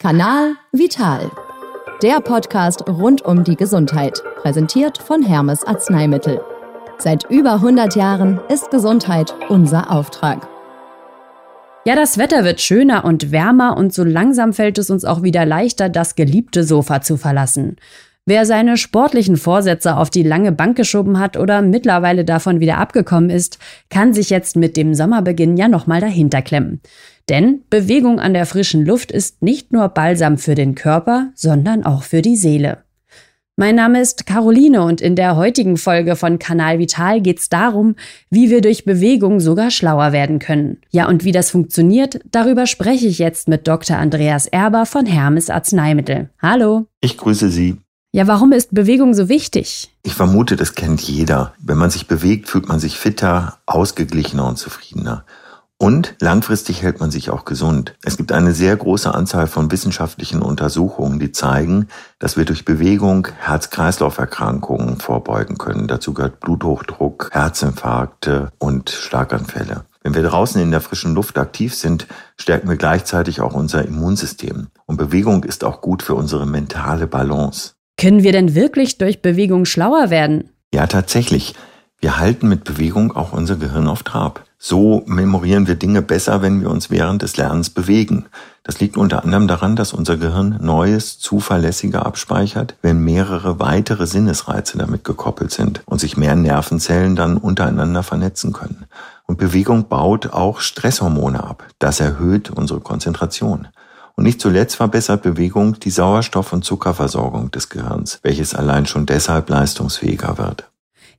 Kanal Vital. Der Podcast rund um die Gesundheit, präsentiert von Hermes Arzneimittel. Seit über 100 Jahren ist Gesundheit unser Auftrag. Ja, das Wetter wird schöner und wärmer und so langsam fällt es uns auch wieder leichter, das geliebte Sofa zu verlassen. Wer seine sportlichen Vorsätze auf die lange Bank geschoben hat oder mittlerweile davon wieder abgekommen ist, kann sich jetzt mit dem Sommerbeginn ja nochmal dahinter klemmen. Denn Bewegung an der frischen Luft ist nicht nur Balsam für den Körper, sondern auch für die Seele. Mein Name ist Caroline und in der heutigen Folge von Kanal Vital geht es darum, wie wir durch Bewegung sogar schlauer werden können. Ja, und wie das funktioniert, darüber spreche ich jetzt mit Dr. Andreas Erber von Hermes Arzneimittel. Hallo. Ich grüße Sie. Ja, warum ist Bewegung so wichtig? Ich vermute, das kennt jeder. Wenn man sich bewegt, fühlt man sich fitter, ausgeglichener und zufriedener. Und langfristig hält man sich auch gesund. Es gibt eine sehr große Anzahl von wissenschaftlichen Untersuchungen, die zeigen, dass wir durch Bewegung Herz-Kreislauf-Erkrankungen vorbeugen können. Dazu gehört Bluthochdruck, Herzinfarkte und Schlaganfälle. Wenn wir draußen in der frischen Luft aktiv sind, stärken wir gleichzeitig auch unser Immunsystem. Und Bewegung ist auch gut für unsere mentale Balance. Können wir denn wirklich durch Bewegung schlauer werden? Ja, tatsächlich. Wir halten mit Bewegung auch unser Gehirn auf Trab. So memorieren wir Dinge besser, wenn wir uns während des Lernens bewegen. Das liegt unter anderem daran, dass unser Gehirn Neues zuverlässiger abspeichert, wenn mehrere weitere Sinnesreize damit gekoppelt sind und sich mehr Nervenzellen dann untereinander vernetzen können. Und Bewegung baut auch Stresshormone ab. Das erhöht unsere Konzentration. Und nicht zuletzt verbessert Bewegung die Sauerstoff- und Zuckerversorgung des Gehirns, welches allein schon deshalb leistungsfähiger wird.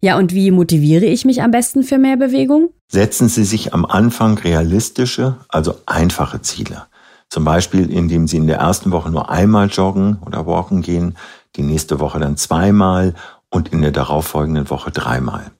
Ja, und wie motiviere ich mich am besten für mehr Bewegung? Setzen Sie sich am Anfang realistische, also einfache Ziele. Zum Beispiel, indem Sie in der ersten Woche nur einmal joggen oder walken gehen, die nächste Woche dann zweimal und in der darauffolgenden Woche dreimal.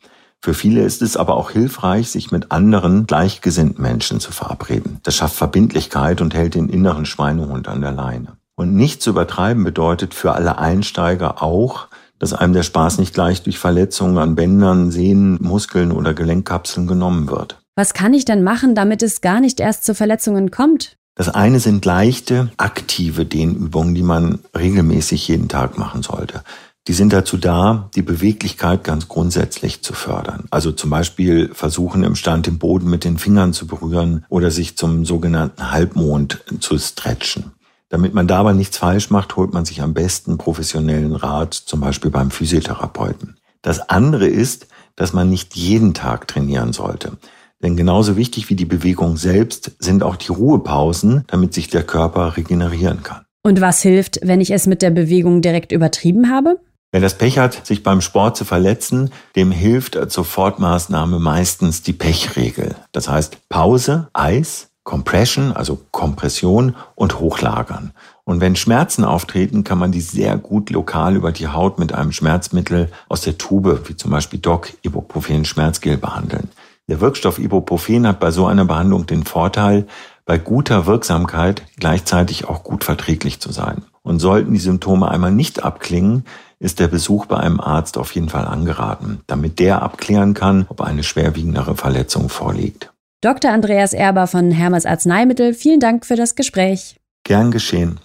Für viele ist es aber auch hilfreich, sich mit anderen gleichgesinnten Menschen zu verabreden. Das schafft Verbindlichkeit und hält den inneren Schweinehund an der Leine. Und nicht zu übertreiben bedeutet für alle Einsteiger auch, dass einem der Spaß nicht gleich durch Verletzungen an Bändern, Sehnen, Muskeln oder Gelenkkapseln genommen wird. Was kann ich denn machen, damit es gar nicht erst zu Verletzungen kommt? Das eine sind leichte, aktive Dehnübungen, die man regelmäßig jeden Tag machen sollte. Die sind dazu da, die Beweglichkeit ganz grundsätzlich zu fördern. Also zum Beispiel versuchen im Stand den Boden mit den Fingern zu berühren oder sich zum sogenannten Halbmond zu stretchen. Damit man dabei nichts falsch macht, holt man sich am besten professionellen Rat, zum Beispiel beim Physiotherapeuten. Das andere ist, dass man nicht jeden Tag trainieren sollte. Denn genauso wichtig wie die Bewegung selbst sind auch die Ruhepausen, damit sich der Körper regenerieren kann. Und was hilft, wenn ich es mit der Bewegung direkt übertrieben habe? Wer das Pech hat, sich beim Sport zu verletzen, dem hilft als Sofortmaßnahme meistens die Pechregel. Das heißt Pause, Eis, Compression, also Kompression und Hochlagern. Und wenn Schmerzen auftreten, kann man die sehr gut lokal über die Haut mit einem Schmerzmittel aus der Tube, wie zum Beispiel Doc Ibuprofen Schmerzgel behandeln. Der Wirkstoff Ibuprofen hat bei so einer Behandlung den Vorteil, bei guter Wirksamkeit gleichzeitig auch gut verträglich zu sein. Und sollten die Symptome einmal nicht abklingen, ist der Besuch bei einem Arzt auf jeden Fall angeraten, damit der abklären kann, ob eine schwerwiegendere Verletzung vorliegt. Dr. Andreas Erber von Hermes Arzneimittel, vielen Dank für das Gespräch. Gern geschehen.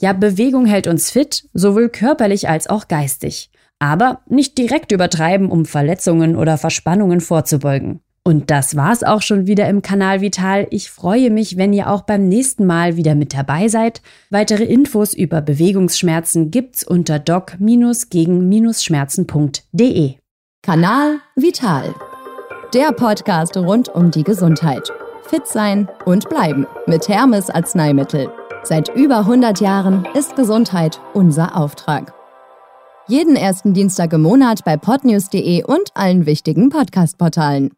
Ja, Bewegung hält uns fit, sowohl körperlich als auch geistig. Aber nicht direkt übertreiben, um Verletzungen oder Verspannungen vorzubeugen. Und das war's auch schon wieder im Kanal Vital. Ich freue mich, wenn ihr auch beim nächsten Mal wieder mit dabei seid. Weitere Infos über Bewegungsschmerzen gibt's unter doc-gegen-schmerzen.de. Kanal Vital. Der Podcast rund um die Gesundheit. Fit sein und bleiben mit Hermes Arzneimittel. Seit über 100 Jahren ist Gesundheit unser Auftrag. Jeden ersten Dienstag im Monat bei podnews.de und allen wichtigen Podcast-Portalen.